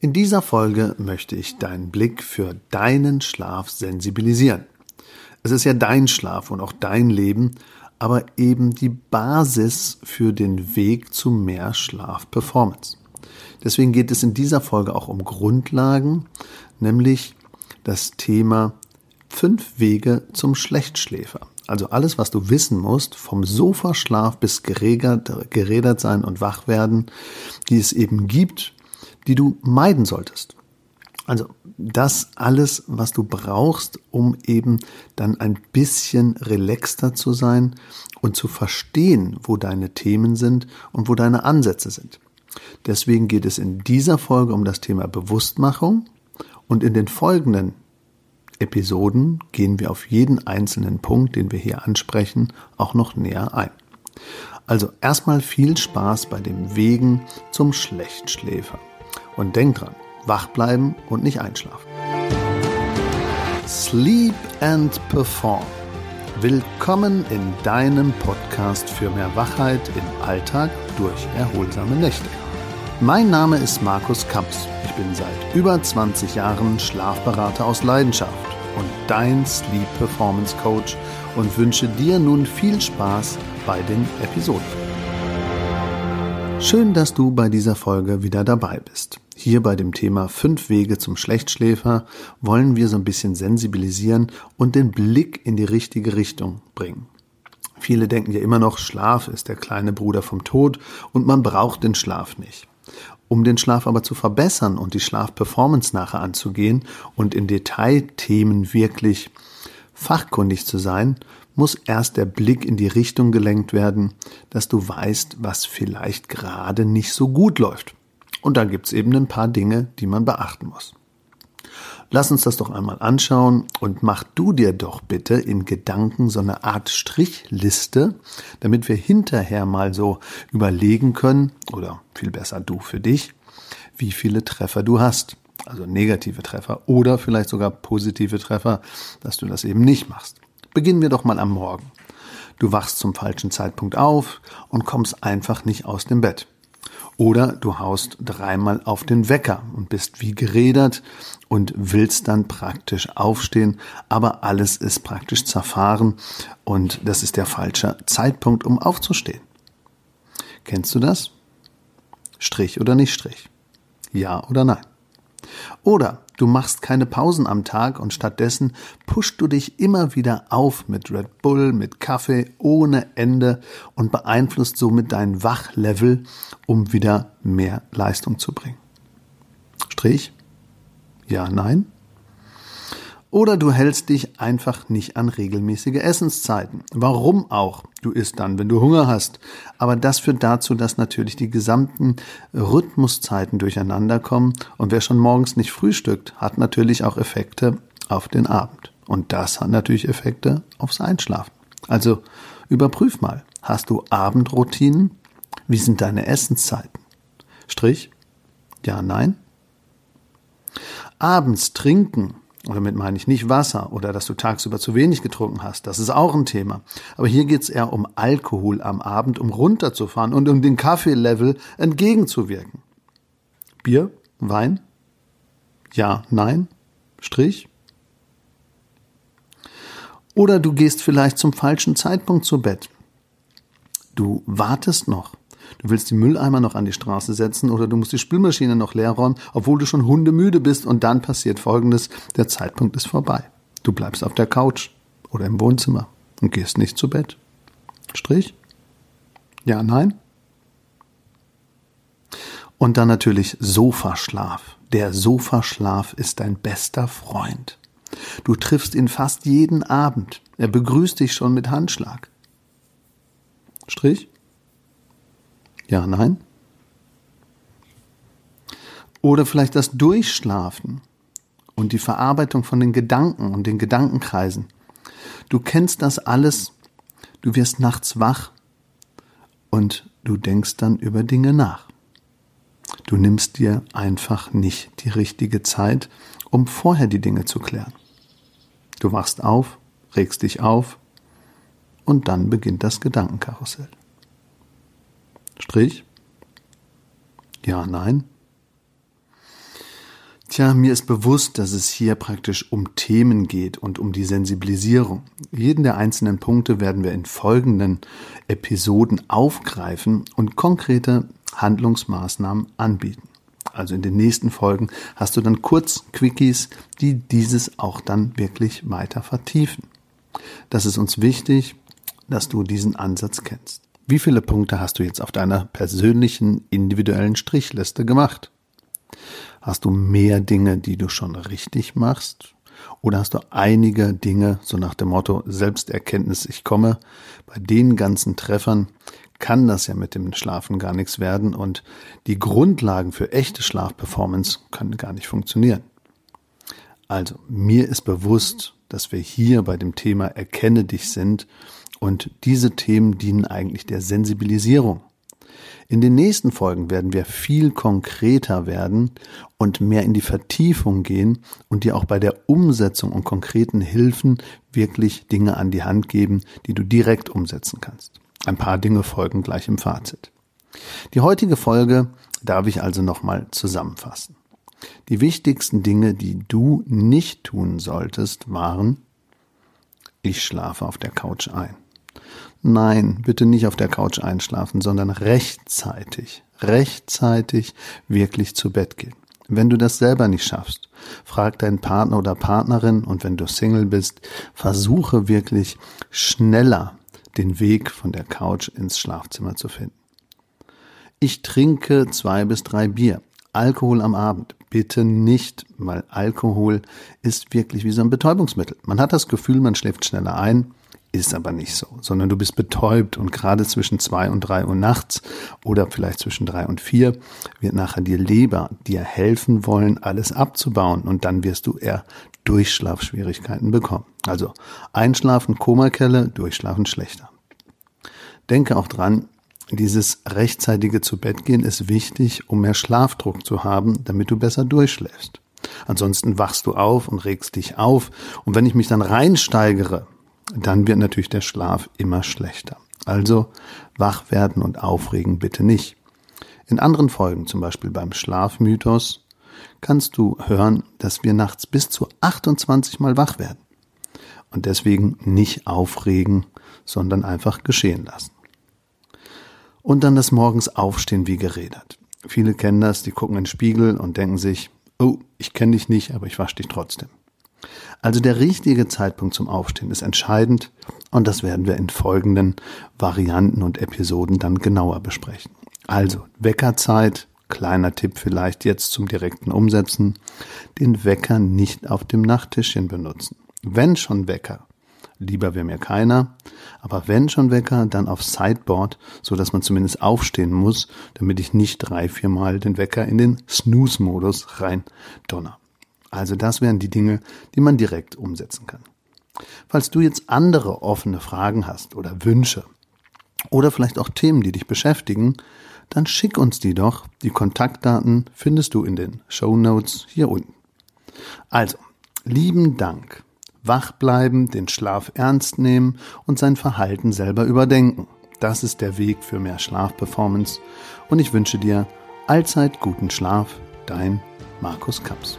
In dieser Folge möchte ich deinen Blick für deinen Schlaf sensibilisieren. Es ist ja dein Schlaf und auch dein Leben, aber eben die Basis für den Weg zu mehr Schlafperformance. Deswegen geht es in dieser Folge auch um Grundlagen, nämlich das Thema fünf Wege zum Schlechtschläfer. Also alles, was du wissen musst, vom Sofaschlaf bis geregert, gerädert sein und wach werden, die es eben gibt, die du meiden solltest. Also das alles, was du brauchst, um eben dann ein bisschen relaxter zu sein und zu verstehen, wo deine Themen sind und wo deine Ansätze sind. Deswegen geht es in dieser Folge um das Thema Bewusstmachung und in den folgenden Episoden gehen wir auf jeden einzelnen Punkt, den wir hier ansprechen, auch noch näher ein. Also erstmal viel Spaß bei dem Wegen zum Schlechtschläfer. Und denk dran, wach bleiben und nicht einschlafen. Sleep and Perform. Willkommen in deinem Podcast für mehr Wachheit im Alltag durch erholsame Nächte. Mein Name ist Markus Kamps. Ich bin seit über 20 Jahren Schlafberater aus Leidenschaft und dein Sleep Performance Coach und wünsche dir nun viel Spaß bei den Episoden. Schön, dass du bei dieser Folge wieder dabei bist. Hier bei dem Thema fünf Wege zum Schlechtschläfer wollen wir so ein bisschen sensibilisieren und den Blick in die richtige Richtung bringen. Viele denken ja immer noch, Schlaf ist der kleine Bruder vom Tod und man braucht den Schlaf nicht. Um den Schlaf aber zu verbessern und die Schlafperformance nachher anzugehen und in Detailthemen wirklich fachkundig zu sein, muss erst der Blick in die Richtung gelenkt werden, dass du weißt, was vielleicht gerade nicht so gut läuft. Und da gibt's eben ein paar Dinge, die man beachten muss. Lass uns das doch einmal anschauen und mach du dir doch bitte in Gedanken so eine Art Strichliste, damit wir hinterher mal so überlegen können, oder viel besser du für dich, wie viele Treffer du hast. Also negative Treffer oder vielleicht sogar positive Treffer, dass du das eben nicht machst. Beginnen wir doch mal am Morgen. Du wachst zum falschen Zeitpunkt auf und kommst einfach nicht aus dem Bett. Oder du haust dreimal auf den Wecker und bist wie gerädert und willst dann praktisch aufstehen, aber alles ist praktisch zerfahren und das ist der falsche Zeitpunkt, um aufzustehen. Kennst du das? Strich oder nicht Strich? Ja oder nein? Oder du machst keine Pausen am Tag und stattdessen pushst du dich immer wieder auf mit Red Bull, mit Kaffee ohne Ende und beeinflusst somit dein Wachlevel, um wieder mehr Leistung zu bringen. Strich? Ja, nein? Oder du hältst dich einfach nicht an regelmäßige Essenszeiten. Warum auch? Du isst dann, wenn du Hunger hast. Aber das führt dazu, dass natürlich die gesamten Rhythmuszeiten durcheinander kommen. Und wer schon morgens nicht frühstückt, hat natürlich auch Effekte auf den Abend. Und das hat natürlich Effekte aufs Einschlafen. Also überprüf mal. Hast du Abendroutinen? Wie sind deine Essenszeiten? Strich? Ja, nein? Abends trinken und damit meine ich nicht Wasser oder dass du tagsüber zu wenig getrunken hast. Das ist auch ein Thema. Aber hier geht es eher um Alkohol am Abend, um runterzufahren und um den Kaffeelevel entgegenzuwirken. Bier? Wein? Ja, nein? Strich? Oder du gehst vielleicht zum falschen Zeitpunkt zu Bett. Du wartest noch. Du willst die Mülleimer noch an die Straße setzen oder du musst die Spülmaschine noch leer räumen, obwohl du schon hundemüde bist und dann passiert Folgendes, der Zeitpunkt ist vorbei. Du bleibst auf der Couch oder im Wohnzimmer und gehst nicht zu Bett. Strich? Ja, nein? Und dann natürlich Sofaschlaf. Der Sofaschlaf ist dein bester Freund. Du triffst ihn fast jeden Abend. Er begrüßt dich schon mit Handschlag. Strich? Ja, nein? Oder vielleicht das Durchschlafen und die Verarbeitung von den Gedanken und den Gedankenkreisen. Du kennst das alles, du wirst nachts wach und du denkst dann über Dinge nach. Du nimmst dir einfach nicht die richtige Zeit, um vorher die Dinge zu klären. Du wachst auf, regst dich auf und dann beginnt das Gedankenkarussell. Strich? Ja, nein. Tja, mir ist bewusst, dass es hier praktisch um Themen geht und um die Sensibilisierung. Jeden der einzelnen Punkte werden wir in folgenden Episoden aufgreifen und konkrete Handlungsmaßnahmen anbieten. Also in den nächsten Folgen hast du dann kurz Quickies, die dieses auch dann wirklich weiter vertiefen. Das ist uns wichtig, dass du diesen Ansatz kennst. Wie viele Punkte hast du jetzt auf deiner persönlichen individuellen Strichliste gemacht? Hast du mehr Dinge, die du schon richtig machst? Oder hast du einige Dinge, so nach dem Motto Selbsterkenntnis, ich komme, bei den ganzen Treffern kann das ja mit dem Schlafen gar nichts werden und die Grundlagen für echte Schlafperformance können gar nicht funktionieren. Also, mir ist bewusst, dass wir hier bei dem Thema Erkenne dich sind und diese Themen dienen eigentlich der Sensibilisierung. In den nächsten Folgen werden wir viel konkreter werden und mehr in die Vertiefung gehen und dir auch bei der Umsetzung und konkreten Hilfen wirklich Dinge an die Hand geben, die du direkt umsetzen kannst. Ein paar Dinge folgen gleich im Fazit. Die heutige Folge darf ich also nochmal zusammenfassen. Die wichtigsten Dinge, die du nicht tun solltest, waren, ich schlafe auf der Couch ein. Nein, bitte nicht auf der Couch einschlafen, sondern rechtzeitig, rechtzeitig wirklich zu Bett gehen. Wenn du das selber nicht schaffst, frag deinen Partner oder Partnerin und wenn du Single bist, versuche wirklich schneller den Weg von der Couch ins Schlafzimmer zu finden. Ich trinke zwei bis drei Bier. Alkohol am Abend. Bitte nicht, weil Alkohol ist wirklich wie so ein Betäubungsmittel. Man hat das Gefühl, man schläft schneller ein, ist aber nicht so, sondern du bist betäubt und gerade zwischen zwei und drei Uhr nachts oder vielleicht zwischen drei und vier wird nachher die Leber dir helfen wollen, alles abzubauen und dann wirst du eher Durchschlafschwierigkeiten bekommen. Also Einschlafen Komakelle, Durchschlafen schlechter. Denke auch dran, dieses rechtzeitige zu Bett gehen ist wichtig, um mehr Schlafdruck zu haben, damit du besser durchschläfst. Ansonsten wachst du auf und regst dich auf. Und wenn ich mich dann reinsteigere, dann wird natürlich der Schlaf immer schlechter. Also wach werden und aufregen bitte nicht. In anderen Folgen, zum Beispiel beim Schlafmythos, kannst du hören, dass wir nachts bis zu 28 Mal wach werden. Und deswegen nicht aufregen, sondern einfach geschehen lassen. Und dann das morgens aufstehen wie geredet. Viele kennen das, die gucken in den Spiegel und denken sich, oh, ich kenne dich nicht, aber ich wasche dich trotzdem. Also der richtige Zeitpunkt zum Aufstehen ist entscheidend und das werden wir in folgenden Varianten und Episoden dann genauer besprechen. Also Weckerzeit, kleiner Tipp vielleicht jetzt zum direkten Umsetzen, den Wecker nicht auf dem Nachttischchen benutzen. Wenn schon Wecker, lieber wäre mir keiner, aber wenn schon Wecker, dann auf Sideboard, so dass man zumindest aufstehen muss, damit ich nicht drei, vier Mal den Wecker in den Snooze-Modus rein donner. Also das wären die Dinge, die man direkt umsetzen kann. Falls du jetzt andere offene Fragen hast oder Wünsche oder vielleicht auch Themen, die dich beschäftigen, dann schick uns die doch. Die Kontaktdaten findest du in den Show Notes hier unten. Also, lieben Dank. Wach bleiben, den Schlaf ernst nehmen und sein Verhalten selber überdenken. Das ist der Weg für mehr Schlafperformance und ich wünsche dir allzeit guten Schlaf. Dein Markus Kaps.